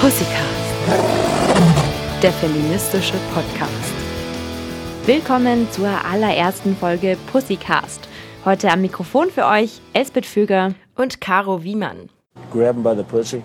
Pussycast, der feministische Podcast. Willkommen zur allerersten Folge Pussycast. Heute am Mikrofon für euch Elsbeth Füger und Caro Wiemann. Grab by the pussy.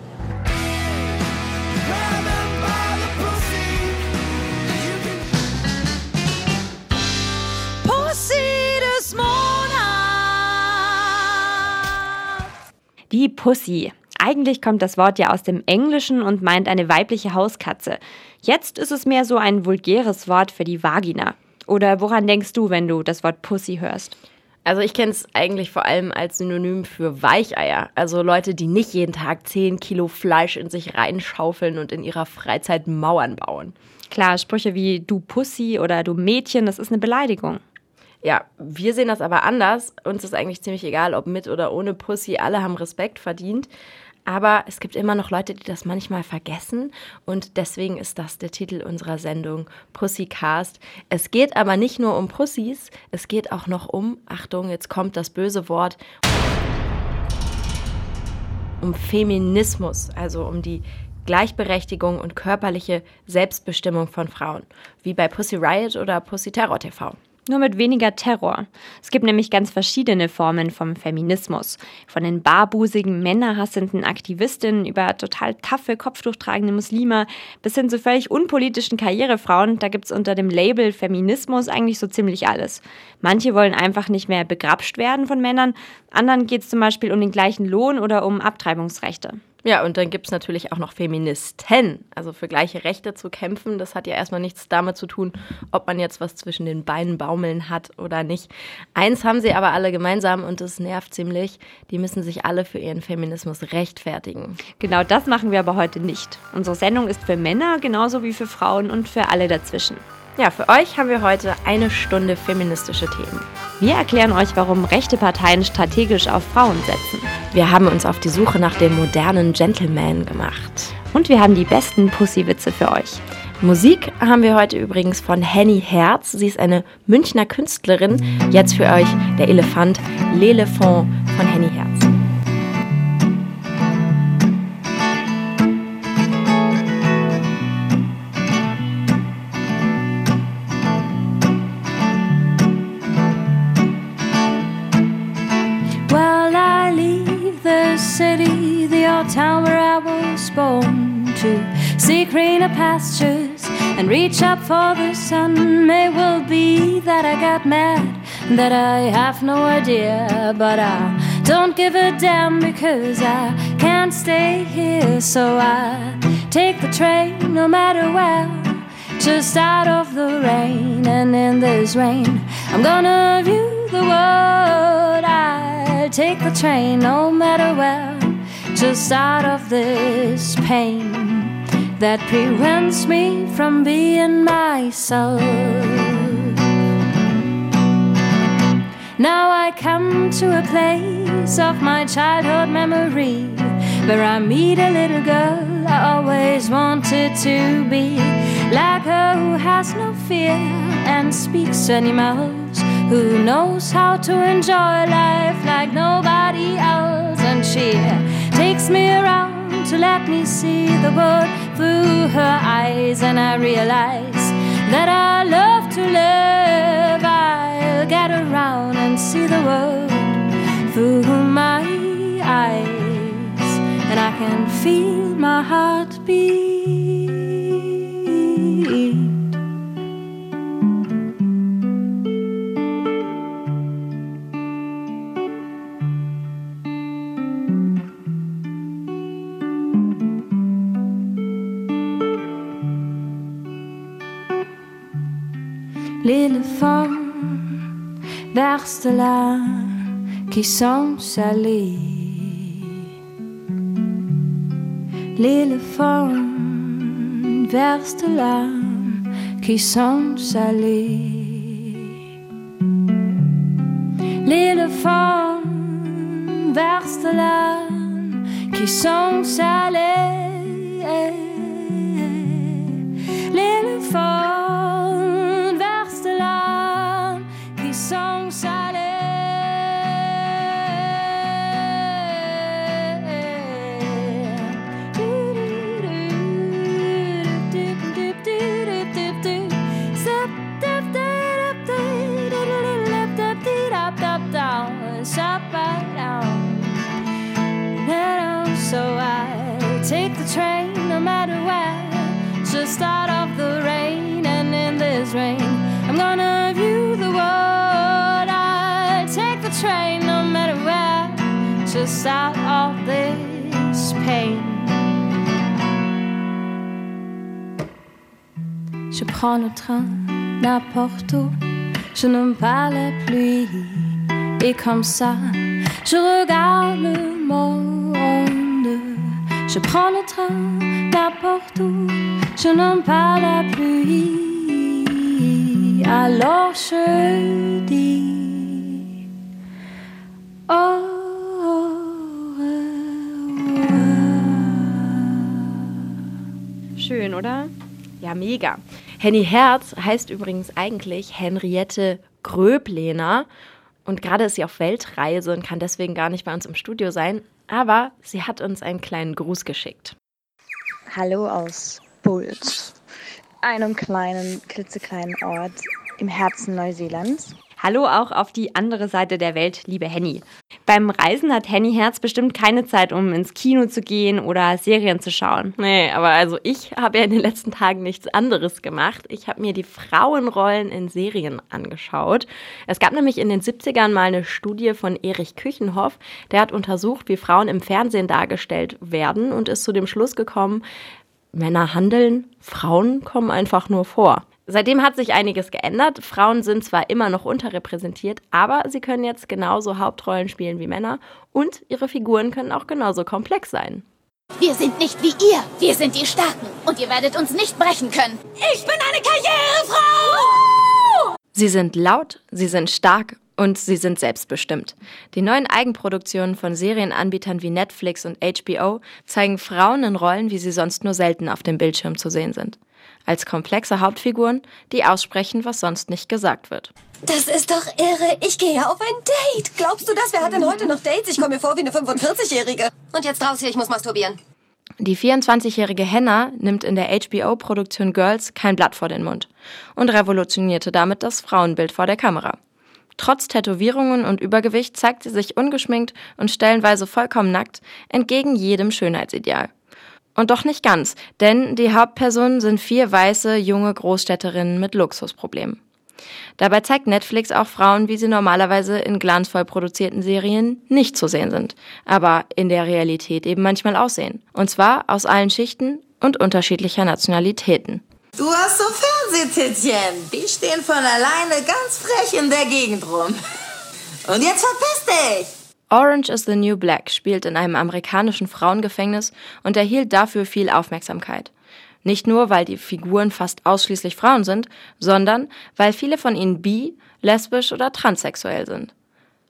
Die Pussy. Eigentlich kommt das Wort ja aus dem Englischen und meint eine weibliche Hauskatze. Jetzt ist es mehr so ein vulgäres Wort für die Vagina. Oder woran denkst du, wenn du das Wort Pussy hörst? Also ich kenne es eigentlich vor allem als Synonym für Weicheier. Also Leute, die nicht jeden Tag 10 Kilo Fleisch in sich reinschaufeln und in ihrer Freizeit Mauern bauen. Klar, Sprüche wie du Pussy oder du Mädchen, das ist eine Beleidigung. Ja, wir sehen das aber anders. Uns ist eigentlich ziemlich egal, ob mit oder ohne Pussy. Alle haben Respekt verdient. Aber es gibt immer noch Leute, die das manchmal vergessen. Und deswegen ist das der Titel unserer Sendung Pussycast. Es geht aber nicht nur um Pussys, es geht auch noch um, Achtung, jetzt kommt das böse Wort, um Feminismus, also um die Gleichberechtigung und körperliche Selbstbestimmung von Frauen, wie bei Pussy Riot oder Pussy Terror TV. Nur mit weniger Terror. Es gibt nämlich ganz verschiedene Formen vom Feminismus. Von den barbusigen, männerhassenden Aktivistinnen über total taffe, kopftuchtragende Muslime bis hin zu völlig unpolitischen Karrierefrauen. Da gibt es unter dem Label Feminismus eigentlich so ziemlich alles. Manche wollen einfach nicht mehr begrapscht werden von Männern. Anderen geht es zum Beispiel um den gleichen Lohn oder um Abtreibungsrechte. Ja, und dann gibt es natürlich auch noch Feministen, also für gleiche Rechte zu kämpfen. Das hat ja erstmal nichts damit zu tun, ob man jetzt was zwischen den Beinen baumeln hat oder nicht. Eins haben sie aber alle gemeinsam und das nervt ziemlich. Die müssen sich alle für ihren Feminismus rechtfertigen. Genau das machen wir aber heute nicht. Unsere Sendung ist für Männer genauso wie für Frauen und für alle dazwischen. Ja, für euch haben wir heute eine Stunde feministische Themen. Wir erklären euch, warum rechte Parteien strategisch auf Frauen setzen. Wir haben uns auf die Suche nach dem modernen Gentleman gemacht. Und wir haben die besten Pussywitze für euch. Musik haben wir heute übrigens von Henny Herz. Sie ist eine Münchner Künstlerin. Jetzt für euch der Elefant L'Elephant von Henny Herz. Town where I was born to seek greener pastures and reach up for the sun. May well be that I got mad, that I have no idea, but I don't give a damn because I can't stay here. So I take the train no matter where, just out of the rain. And in this rain, I'm gonna view the world. I take the train no matter where just out of this pain that prevents me from being myself. Now I come to a place of my childhood memory where I meet a little girl I always wanted to be. Like her who has no fear and speaks animals, who knows how to enjoy life like nobody else. And she takes me around to let me see the world through her eyes, and I realize that I love to live. I'll get around and see the world through my eyes, and I can feel my heart beat. l'éléphant vers ceux-là qui sont salés. L'éléphant vers ceux-là qui sont salés. L'éléphant vers ceux-là qui sont salés. L'éléphant prends le train n'importe où, je n'aime pas la pluie. Et comme ça, je regarde le monde. Je prends le train n'importe où, je n'aime pas la pluie. Alors je dis au revoir. Schön, oder? Ja, mega. Henny Herz heißt übrigens eigentlich Henriette Gröblehner. Und gerade ist sie auf Weltreise und kann deswegen gar nicht bei uns im Studio sein. Aber sie hat uns einen kleinen Gruß geschickt. Hallo aus Bult, einem kleinen, klitzekleinen Ort im Herzen Neuseelands. Hallo auch auf die andere Seite der Welt, liebe Henny. Beim Reisen hat Henny Herz bestimmt keine Zeit, um ins Kino zu gehen oder Serien zu schauen. Nee, aber also ich habe ja in den letzten Tagen nichts anderes gemacht. Ich habe mir die Frauenrollen in Serien angeschaut. Es gab nämlich in den 70ern mal eine Studie von Erich Küchenhoff, der hat untersucht, wie Frauen im Fernsehen dargestellt werden und ist zu dem Schluss gekommen, Männer handeln, Frauen kommen einfach nur vor. Seitdem hat sich einiges geändert. Frauen sind zwar immer noch unterrepräsentiert, aber sie können jetzt genauso Hauptrollen spielen wie Männer und ihre Figuren können auch genauso komplex sein. Wir sind nicht wie ihr, wir sind die Starken und ihr werdet uns nicht brechen können. Ich bin eine Karrierefrau! Sie sind laut, sie sind stark und sie sind selbstbestimmt. Die neuen Eigenproduktionen von Serienanbietern wie Netflix und HBO zeigen Frauen in Rollen, wie sie sonst nur selten auf dem Bildschirm zu sehen sind als komplexe Hauptfiguren, die aussprechen, was sonst nicht gesagt wird. Das ist doch irre. Ich gehe ja auf ein Date. Glaubst du das? Wer hat denn heute noch Dates? Ich komme mir vor wie eine 45-Jährige. Und jetzt raus hier, ich muss masturbieren. Die 24-jährige Hannah nimmt in der HBO-Produktion Girls kein Blatt vor den Mund und revolutionierte damit das Frauenbild vor der Kamera. Trotz Tätowierungen und Übergewicht zeigt sie sich ungeschminkt und stellenweise vollkommen nackt, entgegen jedem Schönheitsideal. Und doch nicht ganz, denn die Hauptpersonen sind vier weiße, junge Großstädterinnen mit Luxusproblemen. Dabei zeigt Netflix auch Frauen, wie sie normalerweise in glanzvoll produzierten Serien nicht zu sehen sind, aber in der Realität eben manchmal aussehen. Und zwar aus allen Schichten und unterschiedlicher Nationalitäten. Du hast so Fernsehtittchen. Die stehen von alleine ganz frech in der Gegend rum. Und jetzt verpiss dich! Orange is the New Black spielt in einem amerikanischen Frauengefängnis und erhielt dafür viel Aufmerksamkeit. Nicht nur, weil die Figuren fast ausschließlich Frauen sind, sondern weil viele von ihnen bi, lesbisch oder transsexuell sind.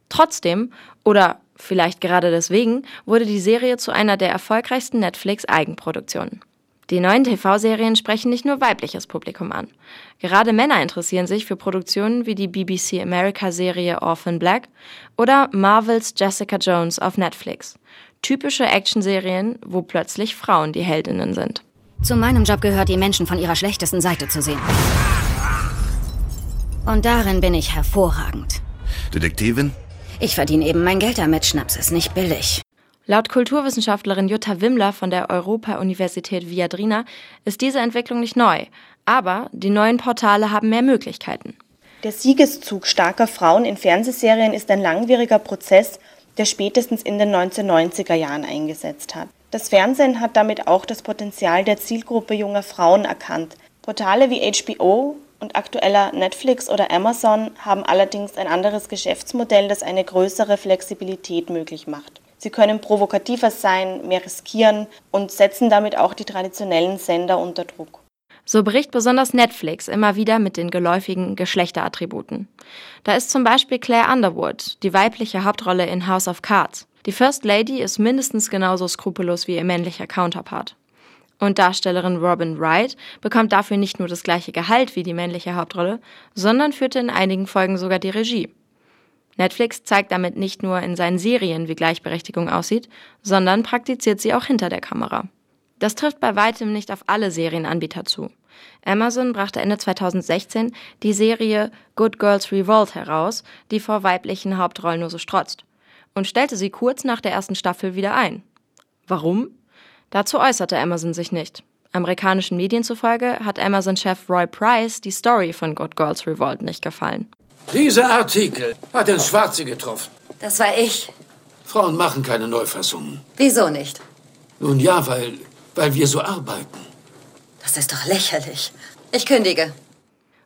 Trotzdem, oder vielleicht gerade deswegen, wurde die Serie zu einer der erfolgreichsten Netflix-Eigenproduktionen. Die neuen TV-Serien sprechen nicht nur weibliches Publikum an. Gerade Männer interessieren sich für Produktionen wie die BBC America-Serie Orphan Black oder Marvels Jessica Jones auf Netflix. Typische Actionserien, wo plötzlich Frauen die Heldinnen sind. Zu meinem Job gehört, die Menschen von ihrer schlechtesten Seite zu sehen. Und darin bin ich hervorragend. Detektivin? Ich verdiene eben mein Geld damit. Schnaps ist nicht billig. Laut Kulturwissenschaftlerin Jutta Wimmler von der Europa-Universität Viadrina ist diese Entwicklung nicht neu, aber die neuen Portale haben mehr Möglichkeiten. Der Siegeszug starker Frauen in Fernsehserien ist ein langwieriger Prozess, der spätestens in den 1990er Jahren eingesetzt hat. Das Fernsehen hat damit auch das Potenzial der Zielgruppe junger Frauen erkannt. Portale wie HBO und aktueller Netflix oder Amazon haben allerdings ein anderes Geschäftsmodell, das eine größere Flexibilität möglich macht. Sie können provokativer sein, mehr riskieren und setzen damit auch die traditionellen Sender unter Druck. So bricht besonders Netflix immer wieder mit den geläufigen Geschlechterattributen. Da ist zum Beispiel Claire Underwood, die weibliche Hauptrolle in House of Cards. Die First Lady ist mindestens genauso skrupellos wie ihr männlicher Counterpart. Und Darstellerin Robin Wright bekommt dafür nicht nur das gleiche Gehalt wie die männliche Hauptrolle, sondern führte in einigen Folgen sogar die Regie. Netflix zeigt damit nicht nur in seinen Serien, wie Gleichberechtigung aussieht, sondern praktiziert sie auch hinter der Kamera. Das trifft bei weitem nicht auf alle Serienanbieter zu. Amazon brachte Ende 2016 die Serie Good Girls Revolt heraus, die vor weiblichen Hauptrollen nur so strotzt, und stellte sie kurz nach der ersten Staffel wieder ein. Warum? Dazu äußerte Amazon sich nicht. Amerikanischen Medien zufolge hat Amazon-Chef Roy Price die Story von Good Girls Revolt nicht gefallen. Dieser Artikel hat ins Schwarze getroffen. Das war ich. Frauen machen keine Neufassungen. Wieso nicht? Nun ja, weil, weil wir so arbeiten. Das ist doch lächerlich. Ich kündige.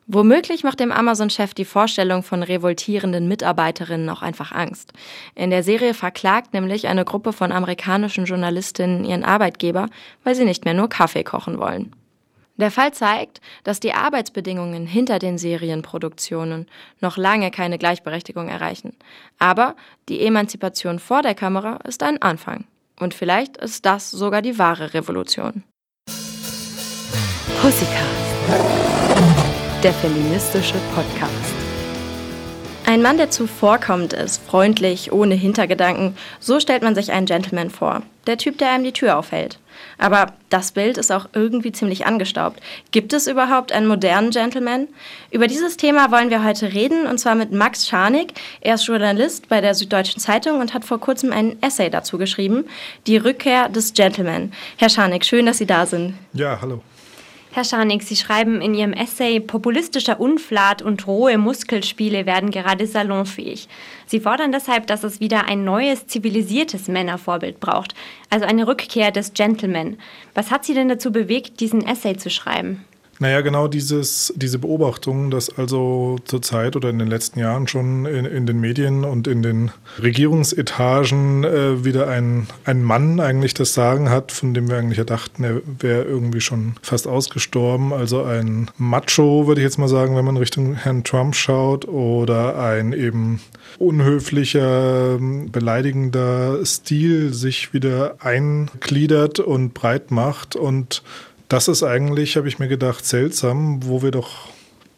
Womöglich macht dem Amazon-Chef die Vorstellung von revoltierenden Mitarbeiterinnen auch einfach Angst. In der Serie verklagt nämlich eine Gruppe von amerikanischen Journalistinnen ihren Arbeitgeber, weil sie nicht mehr nur Kaffee kochen wollen. Der Fall zeigt, dass die Arbeitsbedingungen hinter den Serienproduktionen noch lange keine Gleichberechtigung erreichen. Aber die Emanzipation vor der Kamera ist ein Anfang. Und vielleicht ist das sogar die wahre Revolution. Pussycast der feministische Podcast. Ein Mann, der zuvorkommend ist, freundlich, ohne Hintergedanken, so stellt man sich einen Gentleman vor. Der Typ, der einem die Tür aufhält. Aber das Bild ist auch irgendwie ziemlich angestaubt. Gibt es überhaupt einen modernen Gentleman? Über dieses Thema wollen wir heute reden, und zwar mit Max Scharnig. Er ist Journalist bei der Süddeutschen Zeitung und hat vor kurzem einen Essay dazu geschrieben, Die Rückkehr des Gentleman. Herr Scharnig, schön, dass Sie da sind. Ja, hallo. Herr Scharnig, Sie schreiben in Ihrem Essay, populistischer Unflat und rohe Muskelspiele werden gerade salonfähig. Sie fordern deshalb, dass es wieder ein neues, zivilisiertes Männervorbild braucht, also eine Rückkehr des Gentleman. Was hat Sie denn dazu bewegt, diesen Essay zu schreiben? Naja, genau dieses, diese Beobachtung, dass also zurzeit oder in den letzten Jahren schon in, in den Medien und in den Regierungsetagen äh, wieder ein, ein Mann eigentlich das Sagen hat, von dem wir eigentlich ja dachten, er wäre irgendwie schon fast ausgestorben. Also ein Macho, würde ich jetzt mal sagen, wenn man Richtung Herrn Trump schaut, oder ein eben unhöflicher, beleidigender Stil sich wieder eingliedert und breit macht und das ist eigentlich, habe ich mir gedacht, seltsam, wo wir doch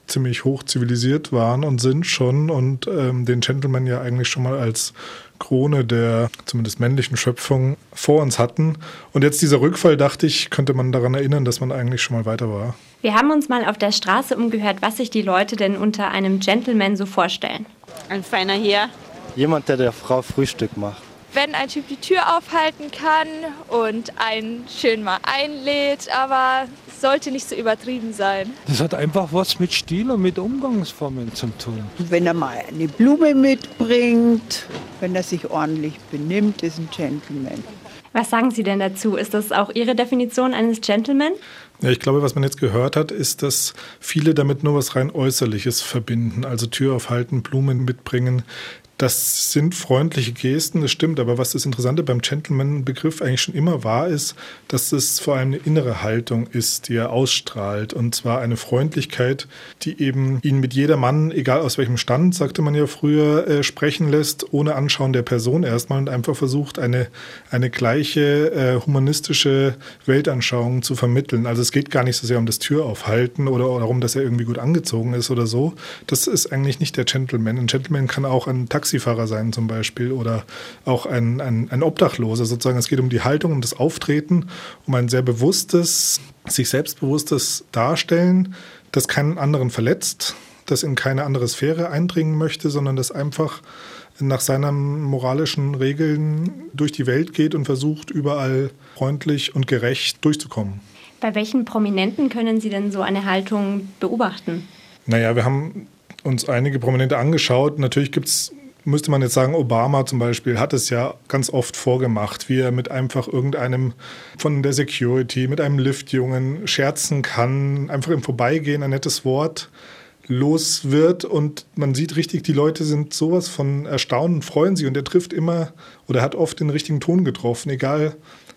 ziemlich hoch zivilisiert waren und sind schon und ähm, den Gentleman ja eigentlich schon mal als Krone der zumindest männlichen Schöpfung vor uns hatten. Und jetzt dieser Rückfall, dachte ich, könnte man daran erinnern, dass man eigentlich schon mal weiter war. Wir haben uns mal auf der Straße umgehört, was sich die Leute denn unter einem Gentleman so vorstellen. Ein feiner Herr. Jemand, der der Frau Frühstück macht wenn ein Typ die Tür aufhalten kann und einen schön mal einlädt, aber es sollte nicht so übertrieben sein. Das hat einfach was mit Stil und mit Umgangsformen zu tun. Wenn er mal eine Blume mitbringt, wenn er sich ordentlich benimmt, ist ein Gentleman. Was sagen Sie denn dazu? Ist das auch Ihre Definition eines Gentleman? Ja, ich glaube, was man jetzt gehört hat, ist, dass viele damit nur was rein Äußerliches verbinden. Also Tür aufhalten, Blumen mitbringen. Das sind freundliche Gesten, das stimmt. Aber was das Interessante beim Gentleman-Begriff eigentlich schon immer war, ist, dass es vor allem eine innere Haltung ist, die er ausstrahlt. Und zwar eine Freundlichkeit, die eben ihn mit jedermann, egal aus welchem Stand, sagte man ja früher, äh, sprechen lässt, ohne Anschauen der Person erstmal und einfach versucht, eine, eine gleiche äh, humanistische Weltanschauung zu vermitteln. Also es geht gar nicht so sehr um das Türaufhalten oder darum, dass er irgendwie gut angezogen ist oder so. Das ist eigentlich nicht der Gentleman. Ein Gentleman kann auch ein Taxi Taxifahrer sein zum Beispiel oder auch ein, ein, ein Obdachloser sozusagen. Es geht um die Haltung, um das Auftreten, um ein sehr bewusstes, sich selbstbewusstes Darstellen, das keinen anderen verletzt, das in keine andere Sphäre eindringen möchte, sondern das einfach nach seinen moralischen Regeln durch die Welt geht und versucht, überall freundlich und gerecht durchzukommen. Bei welchen Prominenten können Sie denn so eine Haltung beobachten? Naja, wir haben uns einige Prominente angeschaut. Natürlich gibt es müsste man jetzt sagen, Obama zum Beispiel hat es ja ganz oft vorgemacht, wie er mit einfach irgendeinem von der Security, mit einem Liftjungen scherzen kann, einfach im Vorbeigehen ein nettes Wort los wird und man sieht richtig, die Leute sind sowas von erstaunt und freuen sich und er trifft immer oder hat oft den richtigen Ton getroffen, egal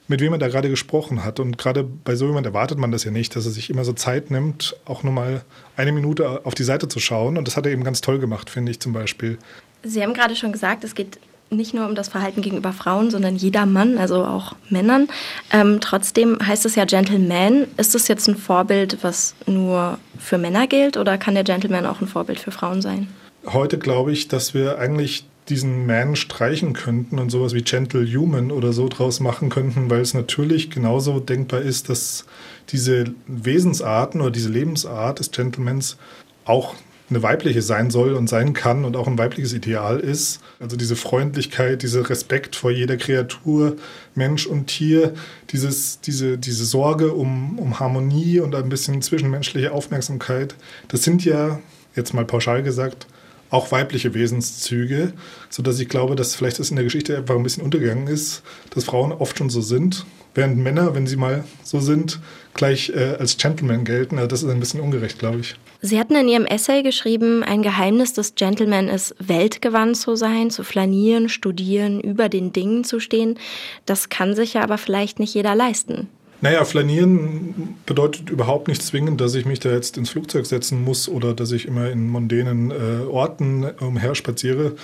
mit wem er da gerade gesprochen hat. Und gerade bei so jemand erwartet man das ja nicht, dass er sich immer so Zeit nimmt, auch nur mal eine Minute auf die Seite zu schauen. Und das hat er eben ganz toll gemacht, finde ich zum Beispiel. Sie haben gerade schon gesagt, es geht nicht nur um das Verhalten gegenüber Frauen, sondern jeder Mann, also auch Männern. Ähm, trotzdem heißt es ja Gentleman. Ist das jetzt ein Vorbild, was nur für Männer gilt oder kann der Gentleman auch ein Vorbild für Frauen sein? Heute glaube ich, dass wir eigentlich diesen Man streichen könnten und sowas wie Gentlehuman oder so draus machen könnten, weil es natürlich genauso denkbar ist, dass diese Wesensarten oder diese Lebensart des Gentlemans auch eine weibliche sein soll und sein kann und auch ein weibliches Ideal ist. Also diese Freundlichkeit, dieser Respekt vor jeder Kreatur, Mensch und Tier, dieses, diese, diese Sorge um, um Harmonie und ein bisschen zwischenmenschliche Aufmerksamkeit, das sind ja, jetzt mal pauschal gesagt, auch weibliche Wesenszüge, sodass ich glaube, dass vielleicht das in der Geschichte einfach ein bisschen untergegangen ist, dass Frauen oft schon so sind, während Männer, wenn sie mal so sind, gleich äh, als Gentleman gelten. Also das ist ein bisschen ungerecht, glaube ich. Sie hatten in Ihrem Essay geschrieben, ein Geheimnis des Gentleman ist, weltgewandt zu sein, zu flanieren, studieren, über den Dingen zu stehen. Das kann sich ja aber vielleicht nicht jeder leisten. Naja, flanieren bedeutet überhaupt nicht zwingend, dass ich mich da jetzt ins Flugzeug setzen muss oder dass ich immer in mondänen äh, Orten umherspaziere.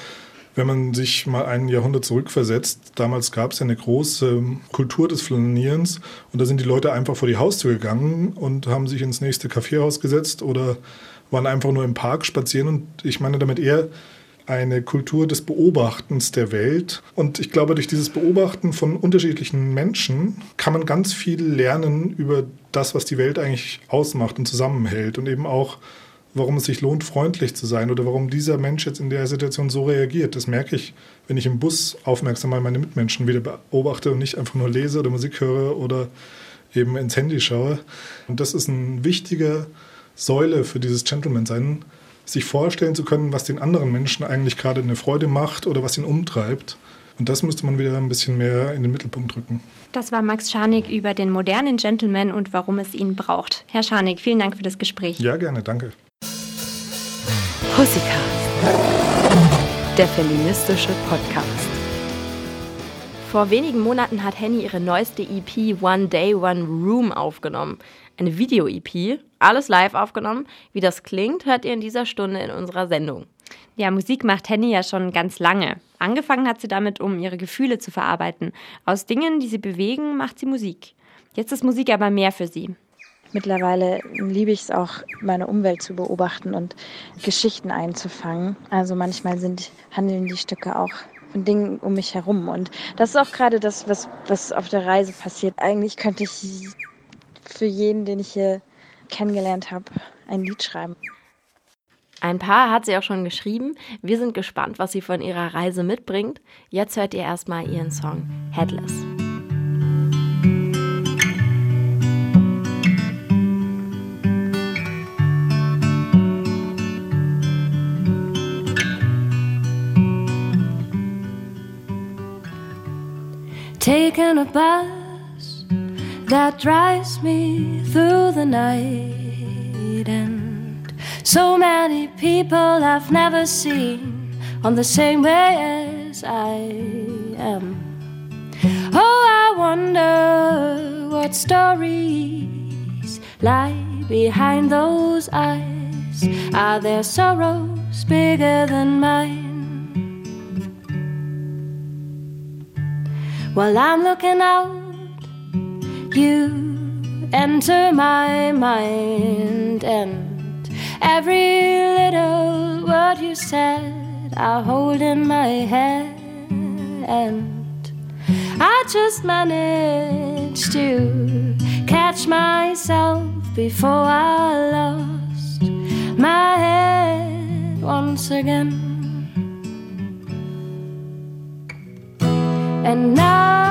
Wenn man sich mal ein Jahrhundert zurückversetzt, damals gab es ja eine große Kultur des Flanierens und da sind die Leute einfach vor die Haustür gegangen und haben sich ins nächste Kaffeehaus gesetzt oder waren einfach nur im Park spazieren und ich meine damit eher eine Kultur des Beobachtens der Welt. Und ich glaube, durch dieses Beobachten von unterschiedlichen Menschen kann man ganz viel lernen über das, was die Welt eigentlich ausmacht und zusammenhält und eben auch, warum es sich lohnt, freundlich zu sein oder warum dieser Mensch jetzt in der Situation so reagiert. Das merke ich, wenn ich im Bus aufmerksam mal meine Mitmenschen wieder beobachte und nicht einfach nur lese oder Musik höre oder eben ins Handy schaue. Und das ist eine wichtige Säule für dieses Gentleman-Sein, sich vorstellen zu können, was den anderen Menschen eigentlich gerade eine Freude macht oder was ihn umtreibt. Und das müsste man wieder ein bisschen mehr in den Mittelpunkt rücken. Das war Max Scharnig über den modernen Gentleman und warum es ihn braucht. Herr Scharnig, vielen Dank für das Gespräch. Ja, gerne, danke. Pussycast, der feministische Podcast. Vor wenigen Monaten hat Henny ihre neueste EP One Day, One Room aufgenommen. Eine Video-EP, alles live aufgenommen. Wie das klingt, hört ihr in dieser Stunde in unserer Sendung. Ja, Musik macht Henny ja schon ganz lange. Angefangen hat sie damit, um ihre Gefühle zu verarbeiten. Aus Dingen, die sie bewegen, macht sie Musik. Jetzt ist Musik aber mehr für sie. Mittlerweile liebe ich es auch, meine Umwelt zu beobachten und Geschichten einzufangen. Also manchmal sind, handeln die Stücke auch von Dingen um mich herum. Und das ist auch gerade das, was, was auf der Reise passiert. Eigentlich könnte ich für jeden, den ich hier kennengelernt habe, ein Lied schreiben. Ein paar hat sie auch schon geschrieben. Wir sind gespannt, was sie von ihrer Reise mitbringt. Jetzt hört ihr erstmal ihren Song Headless. Taking a bus that drives me through the night, and so many people I've never seen on the same way as I am. Oh, I wonder what stories lie behind those eyes. Are there sorrows bigger than mine? While I'm looking out, you enter my mind, and every little word you said, I hold in my hand. I just managed to catch myself before I lost my head once again. And now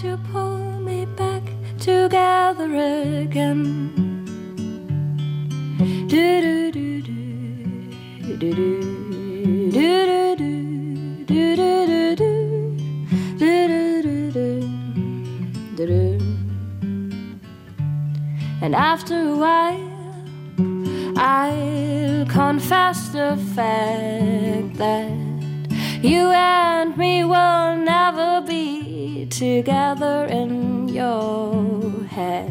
to pull me back together again. Do do do do. Do do and after a while, I'll confess the fact that You and me will never be together in your head.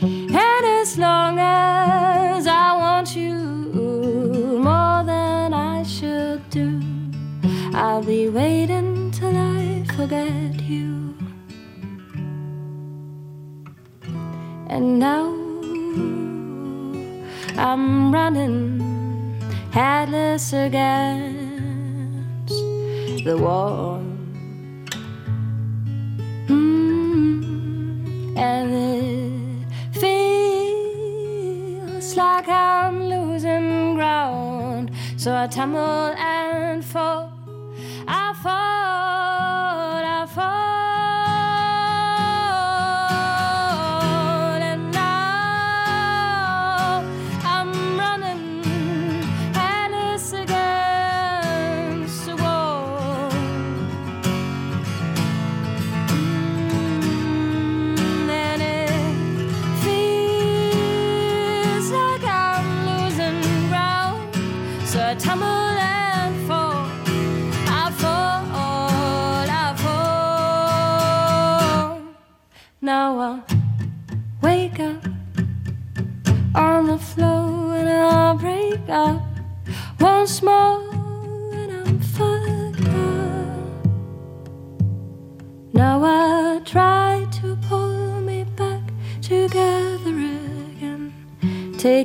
And as long as I want you more than I should do, I'll be waiting till I forget you. And now I'm running headless against the wall. So I tumble and fall. I fall,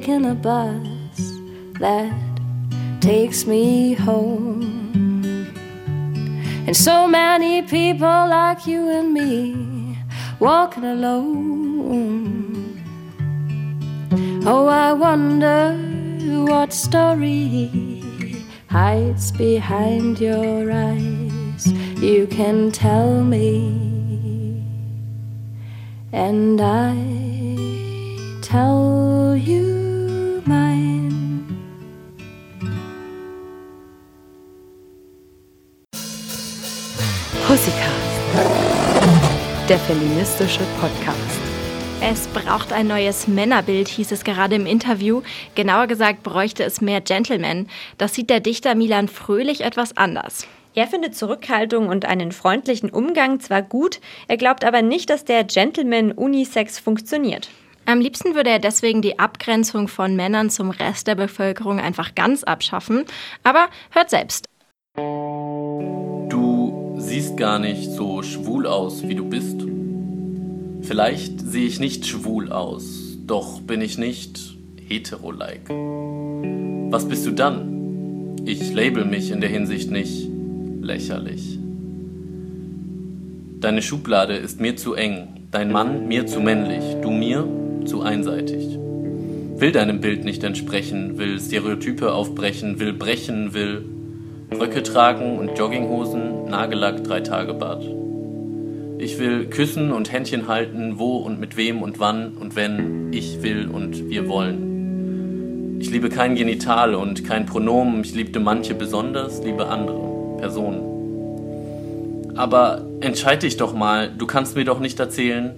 taking a bus that takes me home. And so many people like you and me walking alone. Oh, I wonder what story hides behind your eyes. You can tell me, and I tell der feministische Podcast. Es braucht ein neues Männerbild, hieß es gerade im Interview. Genauer gesagt bräuchte es mehr Gentlemen. Das sieht der Dichter Milan Fröhlich etwas anders. Er findet Zurückhaltung und einen freundlichen Umgang zwar gut, er glaubt aber nicht, dass der Gentleman Unisex funktioniert. Am liebsten würde er deswegen die Abgrenzung von Männern zum Rest der Bevölkerung einfach ganz abschaffen. Aber hört selbst. Siehst gar nicht so schwul aus, wie du bist. Vielleicht sehe ich nicht schwul aus, doch bin ich nicht hetero-like. Was bist du dann? Ich label mich in der Hinsicht nicht lächerlich. Deine Schublade ist mir zu eng, dein Mann mir zu männlich, du mir zu einseitig. Will deinem Bild nicht entsprechen, will Stereotype aufbrechen, will brechen, will Röcke tragen und Jogginghosen, Nagellack, drei Tage Bad. Ich will küssen und Händchen halten, wo und mit wem und wann und wenn ich will und wir wollen. Ich liebe kein Genital und kein Pronomen, ich liebte manche besonders, liebe andere Personen. Aber entscheid dich doch mal, du kannst mir doch nicht erzählen,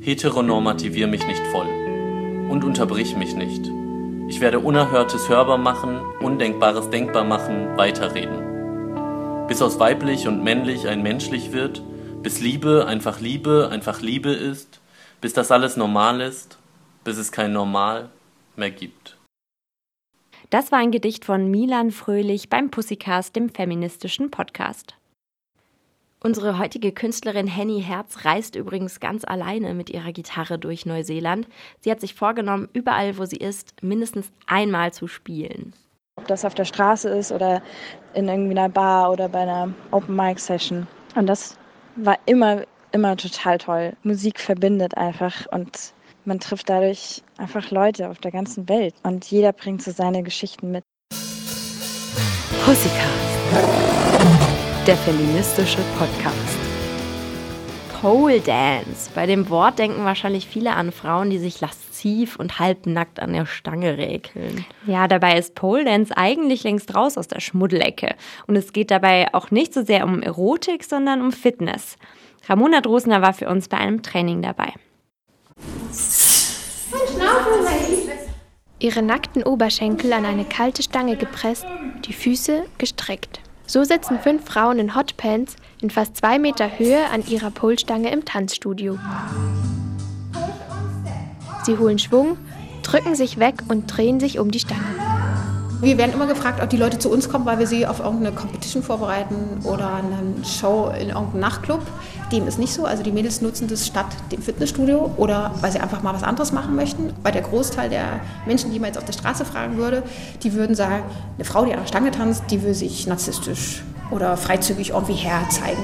heteronormativier mich nicht voll und unterbrich mich nicht. Ich werde Unerhörtes hörbar machen, Undenkbares denkbar machen, weiterreden. Bis aus weiblich und männlich ein menschlich wird, bis Liebe einfach Liebe einfach Liebe ist, bis das alles normal ist, bis es kein Normal mehr gibt. Das war ein Gedicht von Milan Fröhlich beim Pussycast, dem feministischen Podcast. Unsere heutige Künstlerin Henny Herz reist übrigens ganz alleine mit ihrer Gitarre durch Neuseeland. Sie hat sich vorgenommen, überall, wo sie ist, mindestens einmal zu spielen. Ob das auf der Straße ist oder in irgendwie einer Bar oder bei einer Open Mic Session. Und das war immer, immer total toll. Musik verbindet einfach und man trifft dadurch einfach Leute auf der ganzen Welt und jeder bringt so seine Geschichten mit. Pussycast, der feministische Podcast. Pole Dance. Bei dem Wort denken wahrscheinlich viele an Frauen, die sich lasziv und halbnackt an der Stange räkeln. Ja, dabei ist Pole Dance eigentlich längst raus aus der Schmuddelecke. Und es geht dabei auch nicht so sehr um Erotik, sondern um Fitness. Ramona Drosner war für uns bei einem Training dabei. Ihre nackten Oberschenkel an eine kalte Stange gepresst, die Füße gestreckt. So sitzen fünf Frauen in Hotpants in fast zwei Meter Höhe an ihrer Polstange im Tanzstudio. Sie holen Schwung, drücken sich weg und drehen sich um die Stange. Wir werden immer gefragt, ob die Leute zu uns kommen, weil wir sie auf irgendeine Competition vorbereiten oder eine Show in irgendeinem Nachtclub. Dem ist nicht so. Also die Mädels nutzen das statt dem Fitnessstudio oder weil sie einfach mal was anderes machen möchten. Weil der Großteil der Menschen, die man jetzt auf der Straße fragen würde, die würden sagen, eine Frau, die an der Stange tanzt, die will sich narzisstisch oder freizügig irgendwie herzeigen.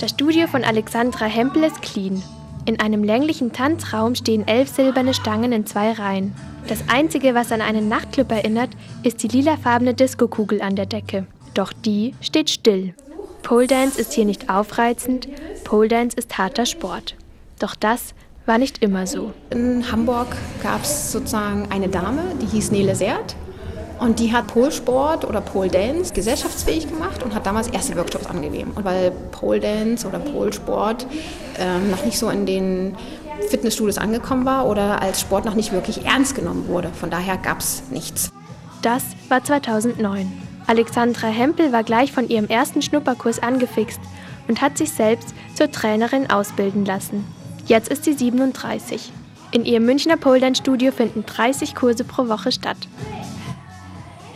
Das Studio von Alexandra Hempel ist clean. In einem länglichen Tanzraum stehen elf silberne Stangen in zwei Reihen. Das Einzige, was an einen Nachtclub erinnert, ist die lilafarbene Diskokugel an der Decke. Doch die steht still. Pole Dance ist hier nicht aufreizend, Pole Dance ist harter Sport. Doch das war nicht immer so. In Hamburg gab es sozusagen eine Dame, die hieß Nele Sert. Und die hat Polsport oder Pole Dance gesellschaftsfähig gemacht und hat damals erste Workshops angegeben. Und weil Pole Dance oder Polsport äh, noch nicht so in den Fitnessstudios angekommen war oder als Sport noch nicht wirklich ernst genommen wurde. Von daher gab es nichts. Das war 2009. Alexandra Hempel war gleich von ihrem ersten Schnupperkurs angefixt und hat sich selbst zur Trainerin ausbilden lassen. Jetzt ist sie 37. In ihrem Münchner Pole Dance Studio finden 30 Kurse pro Woche statt.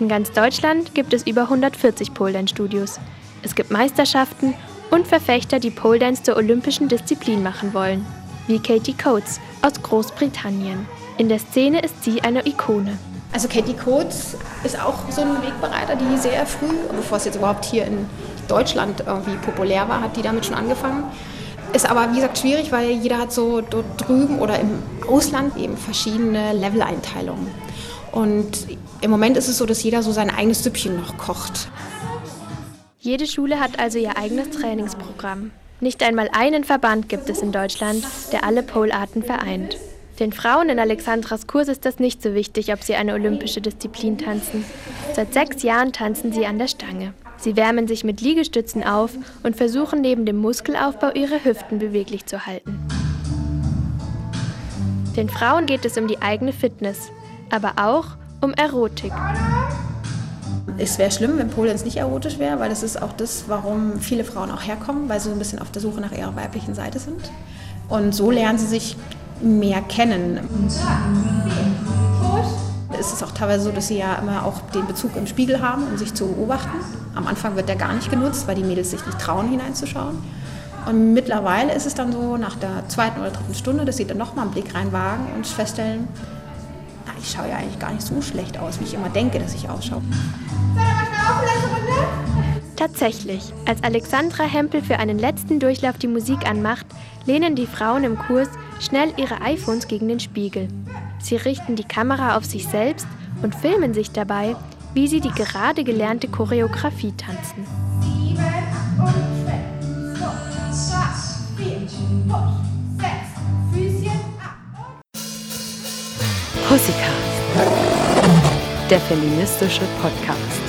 In ganz Deutschland gibt es über 140 Pole Dance Studios. Es gibt Meisterschaften und Verfechter, die Pole Dance zur olympischen Disziplin machen wollen wie Katie Coates aus Großbritannien. In der Szene ist sie eine Ikone. Also Katie Coates ist auch so ein Wegbereiter, die sehr früh, bevor es jetzt überhaupt hier in Deutschland irgendwie populär war, hat die damit schon angefangen. Ist aber, wie gesagt, schwierig, weil jeder hat so dort drüben oder im Ausland eben verschiedene Level-Einteilungen. Und im Moment ist es so, dass jeder so sein eigenes Süppchen noch kocht. Jede Schule hat also ihr eigenes Trainingsprogramm. Nicht einmal einen Verband gibt es in Deutschland, der alle Polarten vereint. Den Frauen in Alexandras Kurs ist das nicht so wichtig, ob sie eine olympische Disziplin tanzen. Seit sechs Jahren tanzen sie an der Stange. Sie wärmen sich mit Liegestützen auf und versuchen neben dem Muskelaufbau ihre Hüften beweglich zu halten. Den Frauen geht es um die eigene Fitness, aber auch um Erotik. Es wäre schlimm, wenn Polenz nicht erotisch wäre, weil das ist auch das, warum viele Frauen auch herkommen, weil sie so ein bisschen auf der Suche nach ihrer weiblichen Seite sind. Und so lernen sie sich mehr kennen. Es ist auch teilweise so, dass sie ja immer auch den Bezug im Spiegel haben, um sich zu beobachten. Am Anfang wird der gar nicht genutzt, weil die Mädels sich nicht trauen, hineinzuschauen. Und mittlerweile ist es dann so, nach der zweiten oder dritten Stunde, dass sie dann nochmal einen Blick reinwagen und feststellen, ich schaue ja eigentlich gar nicht so schlecht aus, wie ich immer denke, dass ich ausschaue. Tatsächlich, als Alexandra Hempel für einen letzten Durchlauf die Musik anmacht, lehnen die Frauen im Kurs schnell ihre iPhones gegen den Spiegel. Sie richten die Kamera auf sich selbst und filmen sich dabei, wie sie die gerade gelernte Choreografie tanzen. Pussycast, der feministische Podcast.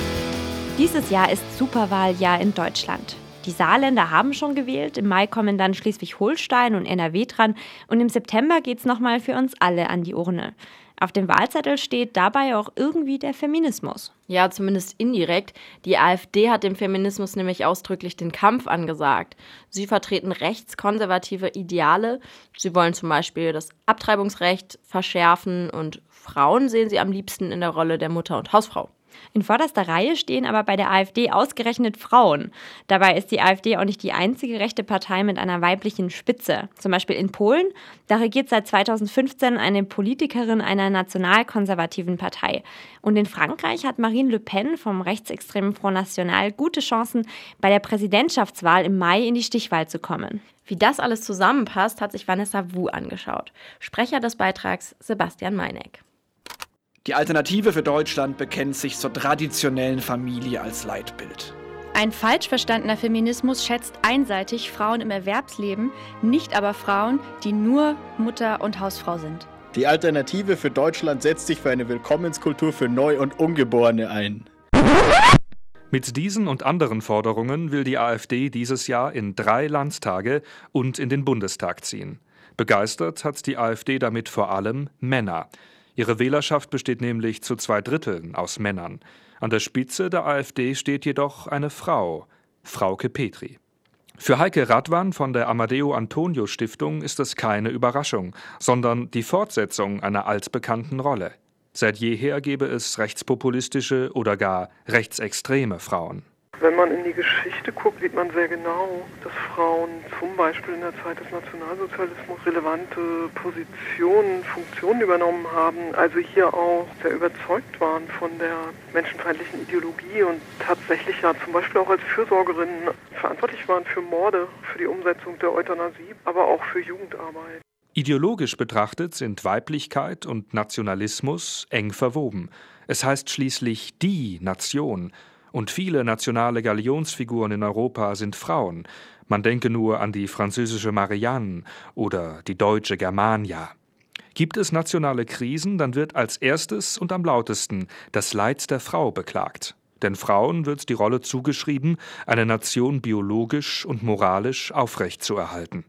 Dieses Jahr ist Superwahljahr in Deutschland. Die Saarländer haben schon gewählt, im Mai kommen dann Schleswig-Holstein und NRW dran und im September geht es nochmal für uns alle an die Urne. Auf dem Wahlzettel steht dabei auch irgendwie der Feminismus. Ja, zumindest indirekt. Die AfD hat dem Feminismus nämlich ausdrücklich den Kampf angesagt. Sie vertreten rechtskonservative Ideale. Sie wollen zum Beispiel das Abtreibungsrecht verschärfen und Frauen sehen sie am liebsten in der Rolle der Mutter und Hausfrau. In vorderster Reihe stehen aber bei der AfD ausgerechnet Frauen. Dabei ist die AfD auch nicht die einzige rechte Partei mit einer weiblichen Spitze. Zum Beispiel in Polen, da regiert seit 2015 eine Politikerin einer nationalkonservativen Partei. Und in Frankreich hat Marine Le Pen vom rechtsextremen Front National gute Chancen, bei der Präsidentschaftswahl im Mai in die Stichwahl zu kommen. Wie das alles zusammenpasst, hat sich Vanessa Wu angeschaut. Sprecher des Beitrags Sebastian Meineck. Die Alternative für Deutschland bekennt sich zur traditionellen Familie als Leitbild. Ein falsch verstandener Feminismus schätzt einseitig Frauen im Erwerbsleben, nicht aber Frauen, die nur Mutter und Hausfrau sind. Die Alternative für Deutschland setzt sich für eine Willkommenskultur für Neu- und Ungeborene ein. Mit diesen und anderen Forderungen will die AfD dieses Jahr in drei Landtage und in den Bundestag ziehen. Begeistert hat die AfD damit vor allem Männer. Ihre Wählerschaft besteht nämlich zu zwei Dritteln aus Männern. An der Spitze der AfD steht jedoch eine Frau, Frauke Petri. Für Heike Radwan von der Amadeo Antonio Stiftung ist es keine Überraschung, sondern die Fortsetzung einer altbekannten Rolle. Seit jeher gebe es rechtspopulistische oder gar rechtsextreme Frauen. Wenn man in die Geschichte guckt, sieht man sehr genau, dass Frauen zum Beispiel in der Zeit des Nationalsozialismus relevante Positionen, Funktionen übernommen haben, also hier auch sehr überzeugt waren von der menschenfeindlichen Ideologie und tatsächlich ja zum Beispiel auch als Fürsorgerinnen verantwortlich waren für Morde, für die Umsetzung der Euthanasie, aber auch für Jugendarbeit. Ideologisch betrachtet sind Weiblichkeit und Nationalismus eng verwoben. Es heißt schließlich die Nation, und viele nationale Galionsfiguren in Europa sind Frauen. Man denke nur an die französische Marianne oder die deutsche Germania. Gibt es nationale Krisen, dann wird als erstes und am lautesten das Leid der Frau beklagt. Denn Frauen wird die Rolle zugeschrieben, eine Nation biologisch und moralisch aufrechtzuerhalten.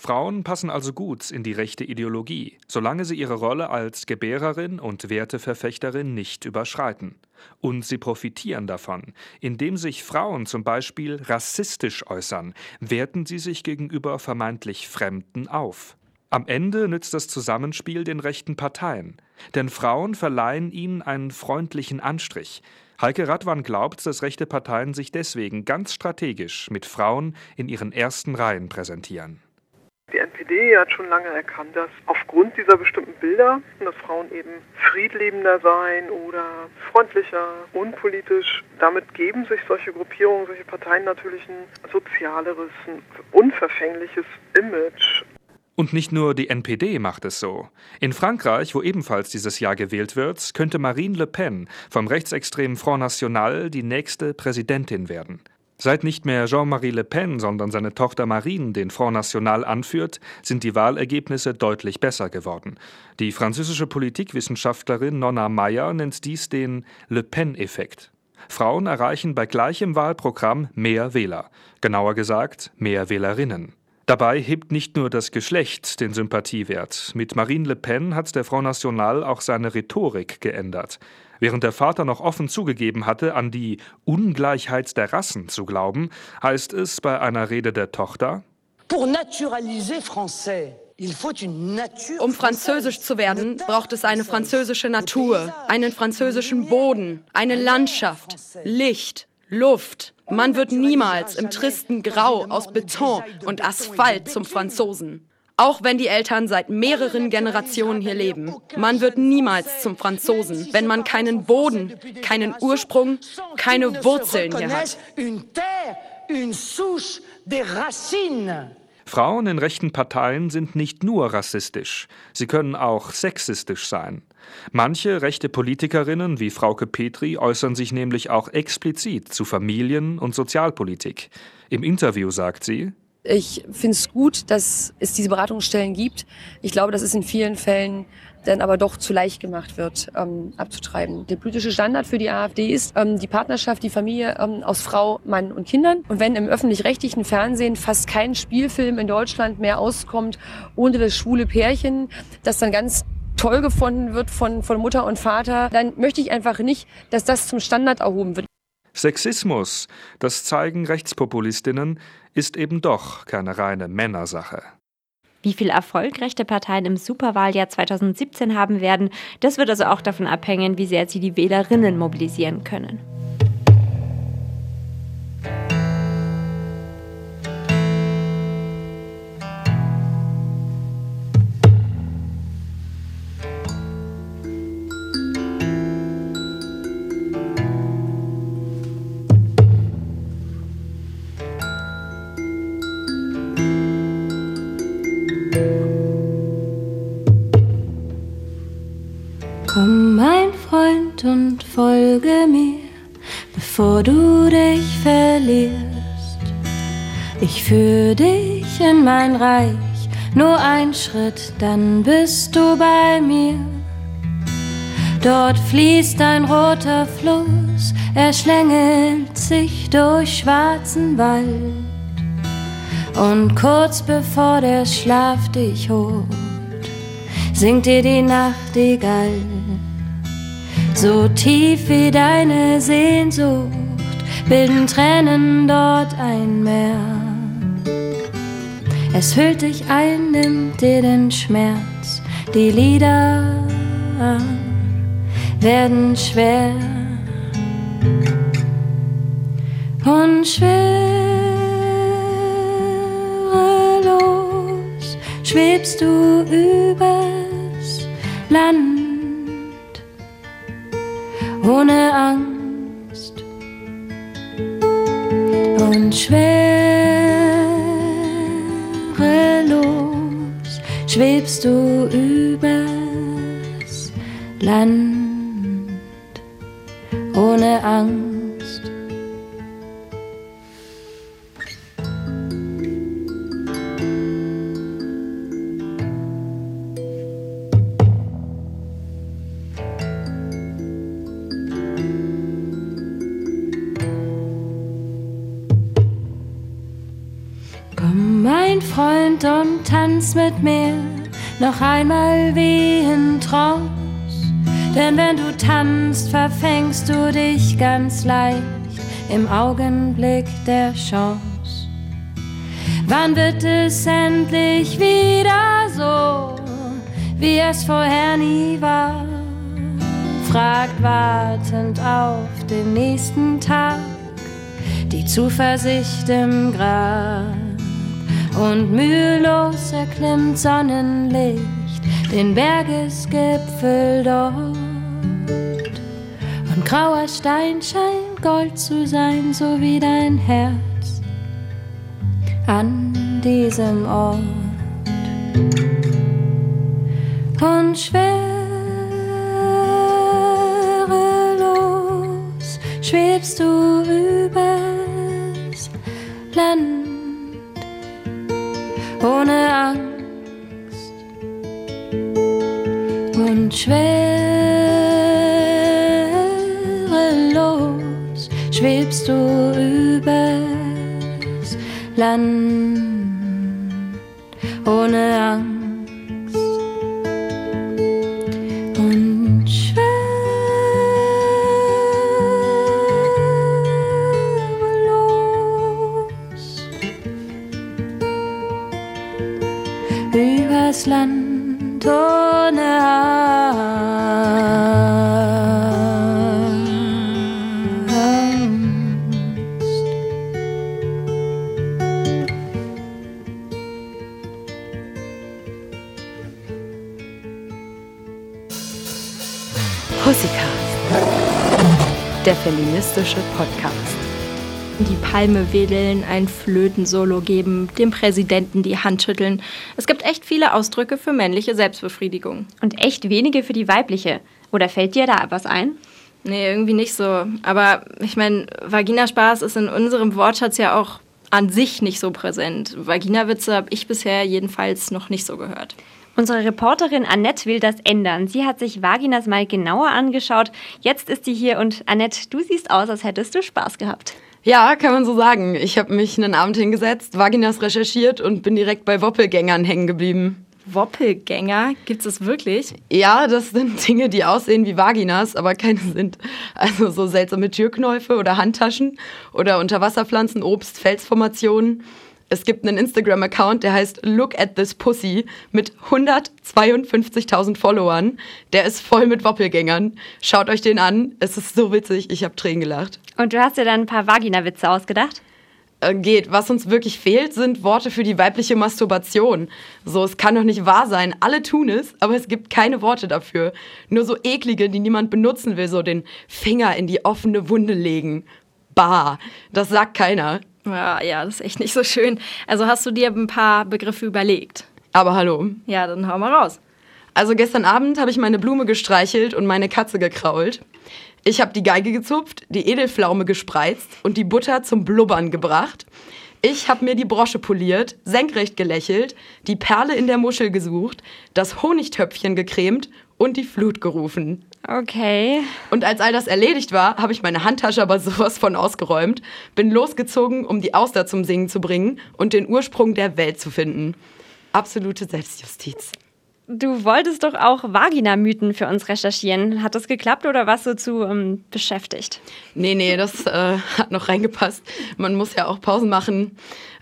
Frauen passen also gut in die rechte Ideologie, solange sie ihre Rolle als Gebärerin und Werteverfechterin nicht überschreiten. Und sie profitieren davon. Indem sich Frauen zum Beispiel rassistisch äußern, werten sie sich gegenüber vermeintlich Fremden auf. Am Ende nützt das Zusammenspiel den rechten Parteien, denn Frauen verleihen ihnen einen freundlichen Anstrich. Heike Radwan glaubt, dass rechte Parteien sich deswegen ganz strategisch mit Frauen in ihren ersten Reihen präsentieren. Die NPD hat schon lange erkannt, dass aufgrund dieser bestimmten Bilder, dass Frauen eben friedliebender seien oder freundlicher, unpolitisch, damit geben sich solche Gruppierungen, solche Parteien natürlich ein sozialeres, ein unverfängliches Image. Und nicht nur die NPD macht es so. In Frankreich, wo ebenfalls dieses Jahr gewählt wird, könnte Marine Le Pen vom rechtsextremen Front National die nächste Präsidentin werden. Seit nicht mehr Jean-Marie Le Pen, sondern seine Tochter Marine den Front National anführt, sind die Wahlergebnisse deutlich besser geworden. Die französische Politikwissenschaftlerin Nonna Meyer nennt dies den Le Pen-Effekt. Frauen erreichen bei gleichem Wahlprogramm mehr Wähler, genauer gesagt mehr Wählerinnen. Dabei hebt nicht nur das Geschlecht den Sympathiewert. Mit Marine Le Pen hat der Front National auch seine Rhetorik geändert. Während der Vater noch offen zugegeben hatte, an die Ungleichheit der Rassen zu glauben, heißt es bei einer Rede der Tochter um französisch zu werden, braucht es eine französische Natur, einen französischen Boden, eine Landschaft, Licht, Luft. Man wird niemals im tristen Grau aus Beton und Asphalt zum Franzosen. Auch wenn die Eltern seit mehreren Generationen hier leben. Man wird niemals zum Franzosen, wenn man keinen Boden, keinen Ursprung, keine Wurzeln hier hat. Frauen in rechten Parteien sind nicht nur rassistisch, sie können auch sexistisch sein. Manche rechte Politikerinnen wie Frauke Petri äußern sich nämlich auch explizit zu Familien- und Sozialpolitik. Im Interview sagt sie, ich finde es gut, dass es diese Beratungsstellen gibt. Ich glaube, dass es in vielen Fällen dann aber doch zu leicht gemacht wird, ähm, abzutreiben. Der politische Standard für die AfD ist ähm, die Partnerschaft, die Familie ähm, aus Frau, Mann und Kindern. Und wenn im öffentlich-rechtlichen Fernsehen fast kein Spielfilm in Deutschland mehr auskommt ohne das schwule Pärchen, das dann ganz toll gefunden wird von, von Mutter und Vater, dann möchte ich einfach nicht, dass das zum Standard erhoben wird. Sexismus, das zeigen Rechtspopulistinnen, ist eben doch keine reine Männersache. Wie viel Erfolg rechte Parteien im Superwahljahr 2017 haben werden, das wird also auch davon abhängen, wie sehr sie die Wählerinnen mobilisieren können. In mein Reich, nur ein Schritt, dann bist du bei mir. Dort fließt ein roter Fluss, er schlängelt sich durch schwarzen Wald. Und kurz bevor der Schlaf dich holt, singt dir die Nachtigall. So tief wie deine Sehnsucht bilden Tränen dort ein Meer. Es hüllt dich ein, nimmt dir den Schmerz. Die Lieder werden schwer. Und schwerelos schwebst du übers Land. Ohne Angst. Und schwerelos schwebst du übers Land ohne Angst. Tanz mit mir noch einmal wie in Trance. Denn wenn du tanzt, verfängst du dich ganz leicht im Augenblick der Chance. Wann wird es endlich wieder so, wie es vorher nie war? Fragt wartend auf den nächsten Tag die Zuversicht im Grab und mühelos erklimmt Sonnenlicht den Bergesgipfel dort. Und grauer Stein scheint Gold zu sein, so wie dein Herz an diesem Ort. Und schwerelos schwebst du übers Land. Ohne Angst und schwerelos. Übers Land ohne feministische Podcast. Die Palme wedeln, ein Flötensolo geben, dem Präsidenten die Hand schütteln. Es gibt echt viele Ausdrücke für männliche Selbstbefriedigung. Und echt wenige für die weibliche. Oder fällt dir da was ein? Nee, irgendwie nicht so. Aber ich meine, Vaginaspaß ist in unserem Wortschatz ja auch an sich nicht so präsent. Vaginawitze habe ich bisher jedenfalls noch nicht so gehört. Unsere Reporterin Annette will das ändern. Sie hat sich Vaginas mal genauer angeschaut. Jetzt ist sie hier und Annette, du siehst aus, als hättest du Spaß gehabt. Ja, kann man so sagen. Ich habe mich einen Abend hingesetzt, Vaginas recherchiert und bin direkt bei Woppelgängern hängen geblieben. Woppelgänger? Gibt es wirklich? Ja, das sind Dinge, die aussehen wie Vaginas, aber keine sind. Also so seltsame Türknäufe oder Handtaschen oder Unterwasserpflanzen, Obst, Felsformationen. Es gibt einen Instagram-Account, der heißt Look at this Pussy mit 152.000 Followern. Der ist voll mit Woppelgängern. Schaut euch den an. Es ist so witzig. Ich habe Tränen gelacht. Und du hast dir dann ein paar Vagina-Witze ausgedacht? Äh, geht. Was uns wirklich fehlt, sind Worte für die weibliche Masturbation. So, es kann doch nicht wahr sein. Alle tun es, aber es gibt keine Worte dafür. Nur so eklige, die niemand benutzen will, so den Finger in die offene Wunde legen. Bah, das sagt keiner. Ja, ja, das ist echt nicht so schön. Also hast du dir ein paar Begriffe überlegt? Aber hallo. Ja, dann hau mal raus. Also gestern Abend habe ich meine Blume gestreichelt und meine Katze gekrault. Ich habe die Geige gezupft, die Edelpflaume gespreizt und die Butter zum Blubbern gebracht. Ich habe mir die Brosche poliert, senkrecht gelächelt, die Perle in der Muschel gesucht, das Honigtöpfchen gecremt und die Flut gerufen. Okay. Und als all das erledigt war, habe ich meine Handtasche aber sowas von ausgeräumt, bin losgezogen, um die Auster zum Singen zu bringen und den Ursprung der Welt zu finden. Absolute Selbstjustiz. du wolltest doch auch Vaginamythen für uns recherchieren. Hat das geklappt oder warst du zu ähm, beschäftigt? Nee, nee, das äh, hat noch reingepasst. Man muss ja auch Pausen machen.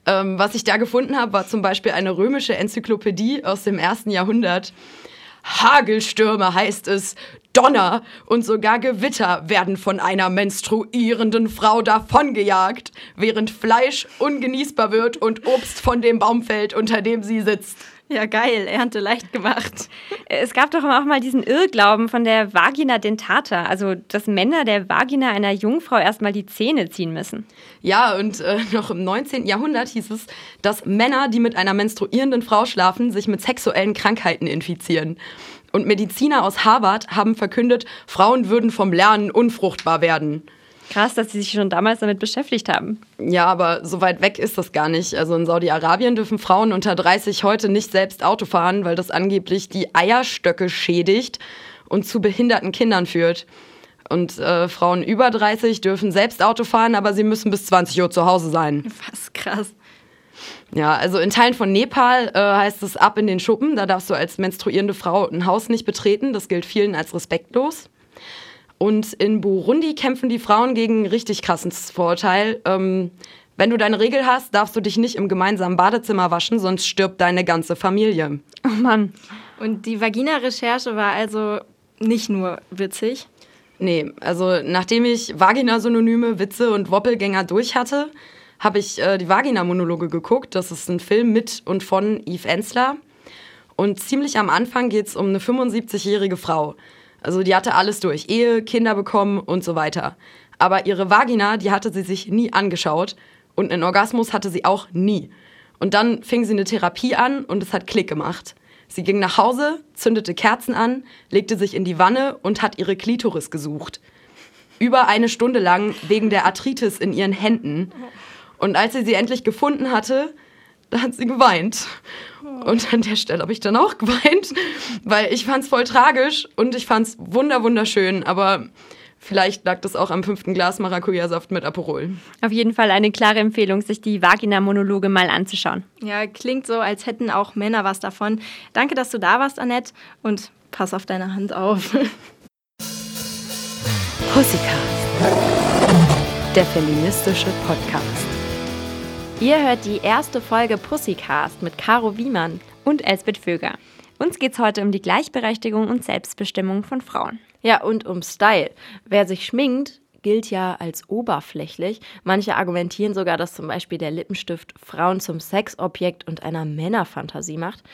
Ähm, was ich da gefunden habe, war zum Beispiel eine römische Enzyklopädie aus dem ersten Jahrhundert. Hagelstürme heißt es, Donner und sogar Gewitter werden von einer menstruierenden Frau davongejagt, während Fleisch ungenießbar wird und Obst von dem Baum fällt, unter dem sie sitzt. Ja, geil, Ernte leicht gemacht. Es gab doch auch mal diesen Irrglauben von der Vagina dentata, also dass Männer der Vagina einer Jungfrau erstmal die Zähne ziehen müssen. Ja, und äh, noch im 19. Jahrhundert hieß es, dass Männer, die mit einer menstruierenden Frau schlafen, sich mit sexuellen Krankheiten infizieren. Und Mediziner aus Harvard haben verkündet, Frauen würden vom Lernen unfruchtbar werden. Krass, dass sie sich schon damals damit beschäftigt haben. Ja, aber so weit weg ist das gar nicht. Also in Saudi-Arabien dürfen Frauen unter 30 heute nicht selbst Auto fahren, weil das angeblich die Eierstöcke schädigt und zu behinderten Kindern führt. Und äh, Frauen über 30 dürfen selbst Auto fahren, aber sie müssen bis 20 Uhr zu Hause sein. Was krass. Ja, also in Teilen von Nepal äh, heißt es ab in den Schuppen. Da darfst du als menstruierende Frau ein Haus nicht betreten. Das gilt vielen als respektlos. Und in Burundi kämpfen die Frauen gegen richtig krasses Vorurteil. Ähm, wenn du deine Regel hast, darfst du dich nicht im gemeinsamen Badezimmer waschen, sonst stirbt deine ganze Familie. Oh Mann. Und die Vagina-Recherche war also nicht nur witzig? Nee, also nachdem ich Vagina-Synonyme, Witze und Woppelgänger durch hatte, habe ich äh, die Vagina-Monologe geguckt. Das ist ein Film mit und von Yves Ensler. Und ziemlich am Anfang geht es um eine 75-jährige Frau. Also die hatte alles durch, Ehe, Kinder bekommen und so weiter. Aber ihre Vagina, die hatte sie sich nie angeschaut und einen Orgasmus hatte sie auch nie. Und dann fing sie eine Therapie an und es hat Klick gemacht. Sie ging nach Hause, zündete Kerzen an, legte sich in die Wanne und hat ihre Klitoris gesucht. Über eine Stunde lang wegen der Arthritis in ihren Händen. Und als sie sie endlich gefunden hatte, da hat sie geweint. Und an der Stelle habe ich dann auch geweint, weil ich fand es voll tragisch und ich fand es wunder wunderschön, aber vielleicht lag das auch am fünften Glas Maracuja-Saft mit Aperol. Auf jeden Fall eine klare Empfehlung, sich die Vagina-Monologe mal anzuschauen. Ja, klingt so, als hätten auch Männer was davon. Danke, dass du da warst, Annette, und pass auf deine Hand auf. Pussycast, der feministische Podcast. Ihr hört die erste Folge Pussycast mit Caro Wiemann und Elsbeth Vöger. Uns geht es heute um die Gleichberechtigung und Selbstbestimmung von Frauen. Ja, und um Style. Wer sich schminkt, gilt ja als oberflächlich. Manche argumentieren sogar, dass zum Beispiel der Lippenstift Frauen zum Sexobjekt und einer Männerfantasie macht.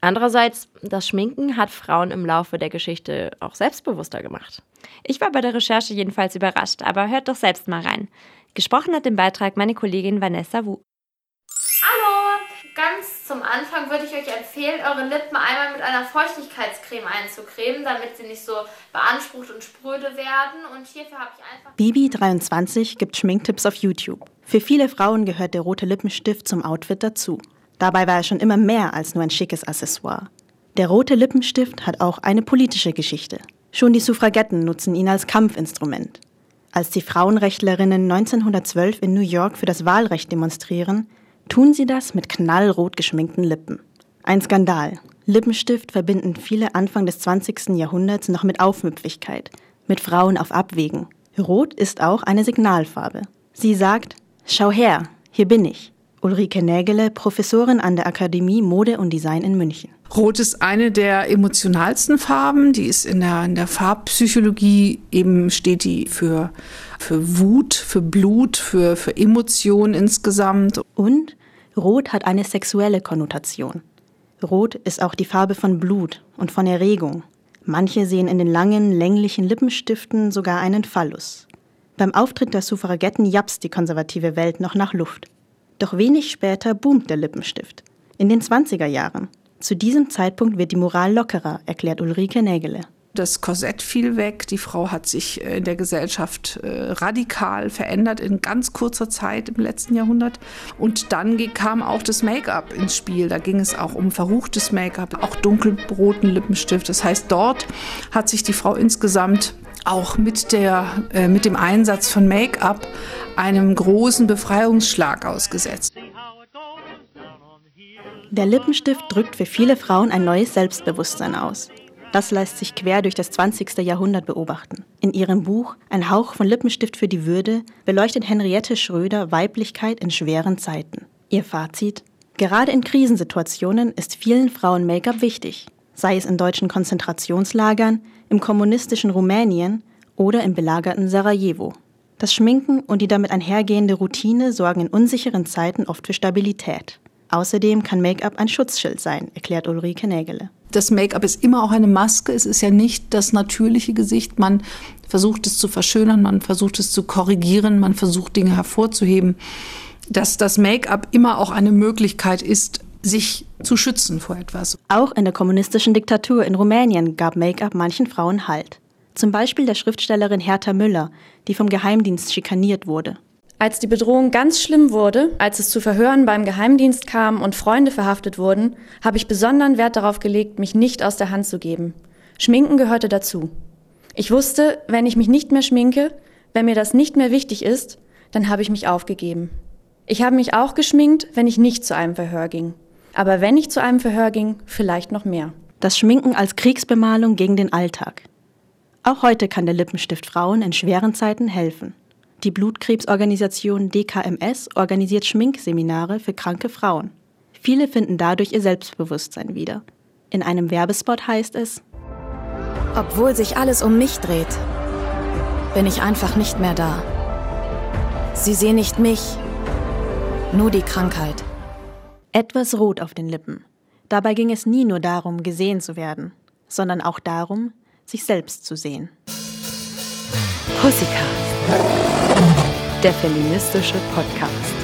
Andererseits, das Schminken hat Frauen im Laufe der Geschichte auch selbstbewusster gemacht. Ich war bei der Recherche jedenfalls überrascht, aber hört doch selbst mal rein. Gesprochen hat den Beitrag meine Kollegin Vanessa Wu. Hallo! Ganz zum Anfang würde ich euch empfehlen, eure Lippen einmal mit einer Feuchtigkeitscreme einzucremen, damit sie nicht so beansprucht und spröde werden. Und hierfür habe ich einfach. Bibi23 gibt Schminktipps auf YouTube. Für viele Frauen gehört der rote Lippenstift zum Outfit dazu. Dabei war er schon immer mehr als nur ein schickes Accessoire. Der rote Lippenstift hat auch eine politische Geschichte. Schon die Suffragetten nutzen ihn als Kampfinstrument. Als die Frauenrechtlerinnen 1912 in New York für das Wahlrecht demonstrieren, tun sie das mit knallrot geschminkten Lippen. Ein Skandal. Lippenstift verbinden viele Anfang des 20. Jahrhunderts noch mit Aufmüpfigkeit, mit Frauen auf Abwägen. Rot ist auch eine Signalfarbe. Sie sagt, schau her, hier bin ich. Ulrike Nägele, Professorin an der Akademie Mode und Design in München. Rot ist eine der emotionalsten Farben. Die ist in der, in der Farbpsychologie eben steht die für, für Wut, für Blut, für, für Emotionen insgesamt. Und Rot hat eine sexuelle Konnotation. Rot ist auch die Farbe von Blut und von Erregung. Manche sehen in den langen, länglichen Lippenstiften sogar einen Phallus. Beim Auftritt der Suffragetten japst die konservative Welt noch nach Luft. Doch wenig später boomt der Lippenstift. In den 20er Jahren. Zu diesem Zeitpunkt wird die Moral lockerer, erklärt Ulrike Nägele. Das Korsett fiel weg, die Frau hat sich äh, in der Gesellschaft äh, radikal verändert in ganz kurzer Zeit im letzten Jahrhundert. Und dann kam auch das Make-up ins Spiel. Da ging es auch um verruchtes Make-up, auch dunkelroten Lippenstift. Das heißt, dort hat sich die Frau insgesamt auch mit, der, äh, mit dem Einsatz von Make-up einem großen Befreiungsschlag ausgesetzt. Der Lippenstift drückt für viele Frauen ein neues Selbstbewusstsein aus. Das lässt sich quer durch das 20. Jahrhundert beobachten. In ihrem Buch Ein Hauch von Lippenstift für die Würde beleuchtet Henriette Schröder Weiblichkeit in schweren Zeiten. Ihr Fazit? Gerade in Krisensituationen ist vielen Frauen Make-up wichtig, sei es in deutschen Konzentrationslagern, im kommunistischen Rumänien oder im belagerten Sarajevo. Das Schminken und die damit einhergehende Routine sorgen in unsicheren Zeiten oft für Stabilität. Außerdem kann Make-up ein Schutzschild sein, erklärt Ulrike Nägele. Das Make-up ist immer auch eine Maske. Es ist ja nicht das natürliche Gesicht. Man versucht es zu verschönern, man versucht es zu korrigieren, man versucht Dinge hervorzuheben. Dass das Make-up immer auch eine Möglichkeit ist, sich zu schützen vor etwas. Auch in der kommunistischen Diktatur in Rumänien gab Make-up manchen Frauen Halt. Zum Beispiel der Schriftstellerin Hertha Müller, die vom Geheimdienst schikaniert wurde. Als die Bedrohung ganz schlimm wurde, als es zu Verhören beim Geheimdienst kam und Freunde verhaftet wurden, habe ich besonderen Wert darauf gelegt, mich nicht aus der Hand zu geben. Schminken gehörte dazu. Ich wusste, wenn ich mich nicht mehr schminke, wenn mir das nicht mehr wichtig ist, dann habe ich mich aufgegeben. Ich habe mich auch geschminkt, wenn ich nicht zu einem Verhör ging. Aber wenn ich zu einem Verhör ging, vielleicht noch mehr. Das Schminken als Kriegsbemalung gegen den Alltag. Auch heute kann der Lippenstift Frauen in schweren Zeiten helfen. Die Blutkrebsorganisation DKMS organisiert Schminkseminare für kranke Frauen. Viele finden dadurch ihr Selbstbewusstsein wieder. In einem Werbespot heißt es, Obwohl sich alles um mich dreht, bin ich einfach nicht mehr da. Sie sehen nicht mich, nur die Krankheit. Etwas rot auf den Lippen. Dabei ging es nie nur darum, gesehen zu werden, sondern auch darum, sich selbst zu sehen. Pussycast der feministische Podcast.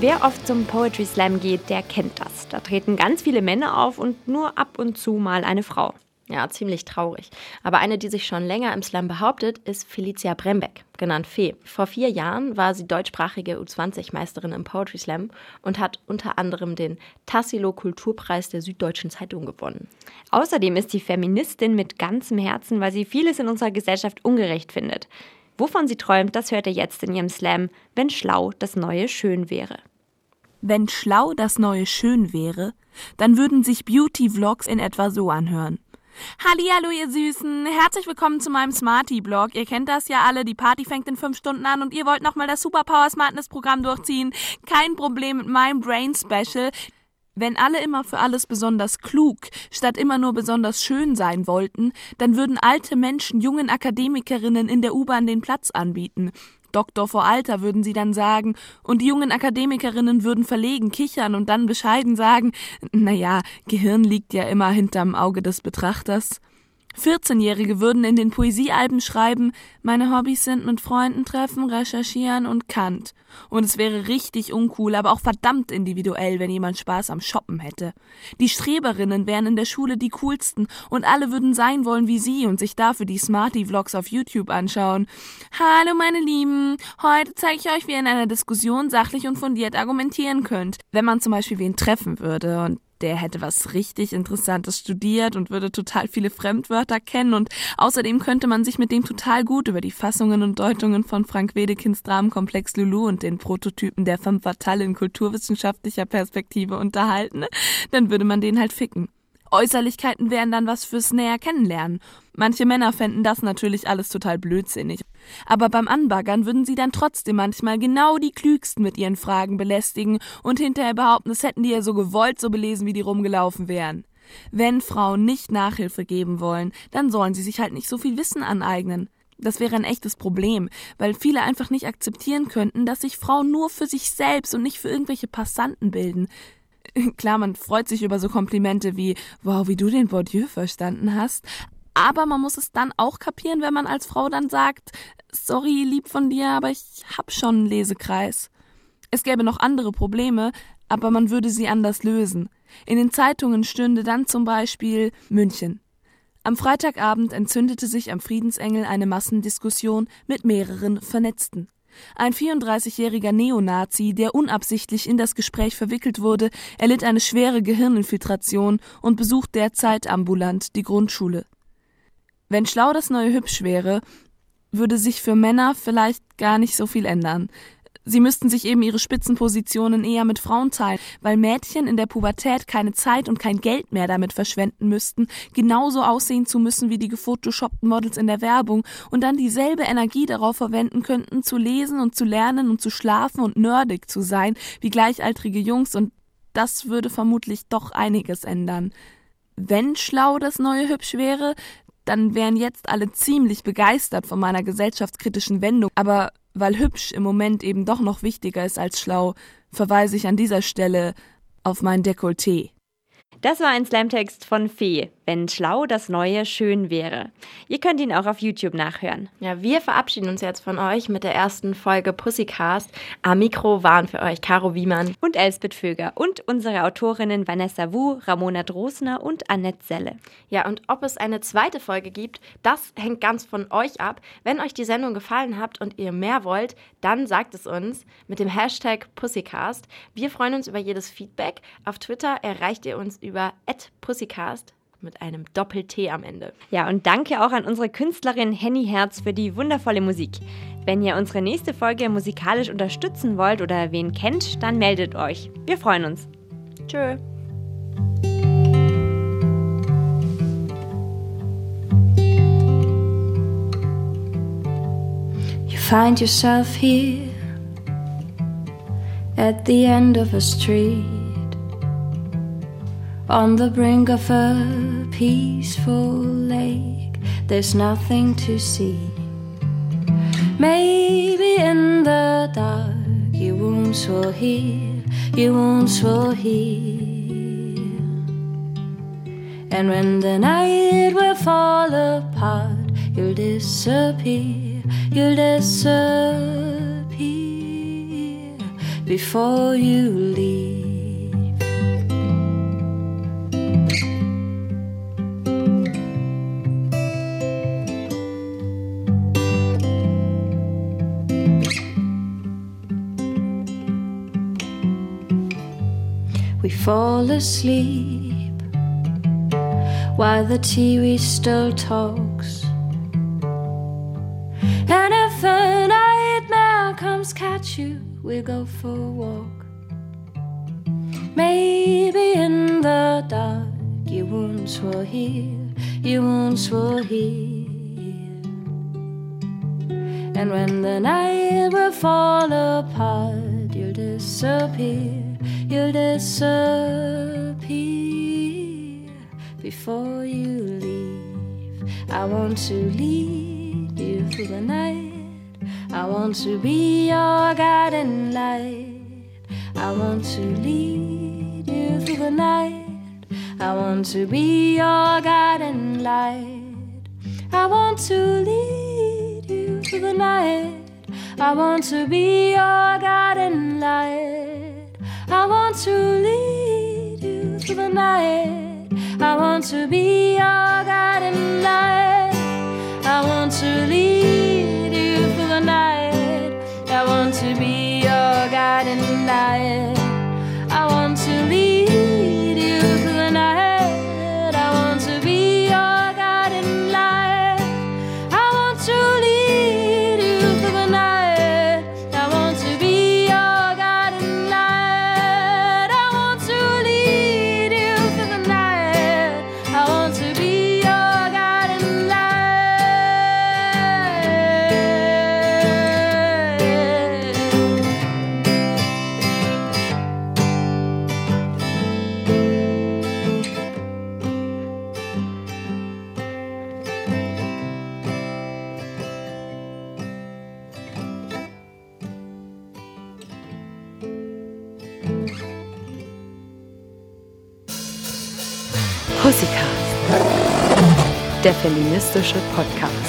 Wer oft zum Poetry Slam geht, der kennt das. Da treten ganz viele Männer auf und nur ab und zu mal eine Frau. Ja, ziemlich traurig. Aber eine, die sich schon länger im Slam behauptet, ist Felicia Brembeck, genannt Fee. Vor vier Jahren war sie deutschsprachige U20-Meisterin im Poetry Slam und hat unter anderem den Tassilo Kulturpreis der Süddeutschen Zeitung gewonnen. Außerdem ist sie Feministin mit ganzem Herzen, weil sie vieles in unserer Gesellschaft ungerecht findet. Wovon sie träumt, das hört ihr jetzt in ihrem Slam, wenn schlau das neue schön wäre. Wenn schlau das neue schön wäre, dann würden sich Beauty-Vlogs in etwa so anhören. Hallo ihr Süßen, herzlich willkommen zu meinem Smarty-Blog. Ihr kennt das ja alle, die Party fängt in fünf Stunden an und ihr wollt nochmal das Superpower Smartness-Programm durchziehen. Kein Problem mit meinem Brain-Special. Wenn alle immer für alles besonders klug, statt immer nur besonders schön sein wollten, dann würden alte Menschen jungen Akademikerinnen in der U-Bahn den Platz anbieten. Doktor vor Alter würden sie dann sagen, und die jungen Akademikerinnen würden verlegen kichern und dann bescheiden sagen, na ja, Gehirn liegt ja immer hinterm Auge des Betrachters. 14-Jährige würden in den Poesiealben schreiben, meine Hobbys sind mit Freunden treffen, recherchieren und Kant. Und es wäre richtig uncool, aber auch verdammt individuell, wenn jemand Spaß am Shoppen hätte. Die Streberinnen wären in der Schule die coolsten und alle würden sein wollen wie sie und sich dafür die Smarty-Vlogs auf YouTube anschauen. Hallo meine Lieben, heute zeige ich euch, wie ihr in einer Diskussion sachlich und fundiert argumentieren könnt. Wenn man zum Beispiel wen treffen würde und der hätte was richtig Interessantes studiert und würde total viele Fremdwörter kennen und außerdem könnte man sich mit dem total gut über die Fassungen und Deutungen von Frank Wedekinds Dramenkomplex Lulu und den Prototypen der Femme Fatale in kulturwissenschaftlicher Perspektive unterhalten, dann würde man den halt ficken. Äußerlichkeiten wären dann was fürs näher kennenlernen. Manche Männer fänden das natürlich alles total blödsinnig. Aber beim Anbaggern würden sie dann trotzdem manchmal genau die Klügsten mit ihren Fragen belästigen und hinterher behaupten, es hätten die ja so gewollt, so belesen, wie die rumgelaufen wären. Wenn Frauen nicht Nachhilfe geben wollen, dann sollen sie sich halt nicht so viel Wissen aneignen. Das wäre ein echtes Problem, weil viele einfach nicht akzeptieren könnten, dass sich Frauen nur für sich selbst und nicht für irgendwelche Passanten bilden. Klar, man freut sich über so Komplimente wie, wow, wie du den Bourdieu verstanden hast. Aber man muss es dann auch kapieren, wenn man als Frau dann sagt, sorry, lieb von dir, aber ich hab schon einen Lesekreis. Es gäbe noch andere Probleme, aber man würde sie anders lösen. In den Zeitungen stünde dann zum Beispiel München. Am Freitagabend entzündete sich am Friedensengel eine Massendiskussion mit mehreren Vernetzten. Ein 34-jähriger Neonazi, der unabsichtlich in das Gespräch verwickelt wurde, erlitt eine schwere Gehirninfiltration und besucht derzeit ambulant die Grundschule. Wenn schlau das neue hübsch wäre, würde sich für Männer vielleicht gar nicht so viel ändern. Sie müssten sich eben ihre Spitzenpositionen eher mit Frauen teilen, weil Mädchen in der Pubertät keine Zeit und kein Geld mehr damit verschwenden müssten, genauso aussehen zu müssen wie die gefotoshoppten Models in der Werbung und dann dieselbe Energie darauf verwenden könnten, zu lesen und zu lernen und zu schlafen und nerdig zu sein, wie gleichaltrige Jungs und das würde vermutlich doch einiges ändern. Wenn schlau das neue hübsch wäre, dann wären jetzt alle ziemlich begeistert von meiner gesellschaftskritischen Wendung, aber weil hübsch im Moment eben doch noch wichtiger ist als schlau, verweise ich an dieser Stelle auf mein Dekolleté. Das war ein Slamtext von Fee, wenn schlau das Neue schön wäre. Ihr könnt ihn auch auf YouTube nachhören. Ja, wir verabschieden uns jetzt von euch mit der ersten Folge Pussycast. Am Mikro waren für euch Caro Wiemann und Elsbeth Vöger und unsere Autorinnen Vanessa Wu, Ramona Drosner und Annette Selle. Ja, und ob es eine zweite Folge gibt, das hängt ganz von euch ab. Wenn euch die Sendung gefallen hat und ihr mehr wollt, dann sagt es uns mit dem Hashtag Pussycast. Wir freuen uns über jedes Feedback. Auf Twitter erreicht ihr uns über @pussycast mit einem Doppel-T am Ende. Ja, und danke auch an unsere Künstlerin Henny Herz für die wundervolle Musik. Wenn ihr unsere nächste Folge musikalisch unterstützen wollt oder wen kennt, dann meldet euch. Wir freuen uns. Tschö. You find yourself here at the end of a street on the brink of a peaceful lake. There's nothing to see. Maybe in the dark your wounds will heal, your wounds will heal. And when the night will fall apart, you'll disappear, you'll disappear before you leave. Fall asleep while the TV still talks. And if a nightmare comes, catch you, we go for a walk. Maybe in the dark, your wounds will heal, your wounds will heal. And when the night will fall apart, you'll disappear, you'll disappear before you leave. I want to lead you through the night. I want to be your guiding light. I want to lead you through the night. I want to be your guiding light. I want to lead you through the night. I want to be your guiding light. I want to lead you through the night. I want to be your guiding light. I want to lead you through the night. I want to be your guiding light. Der feministische Podcast.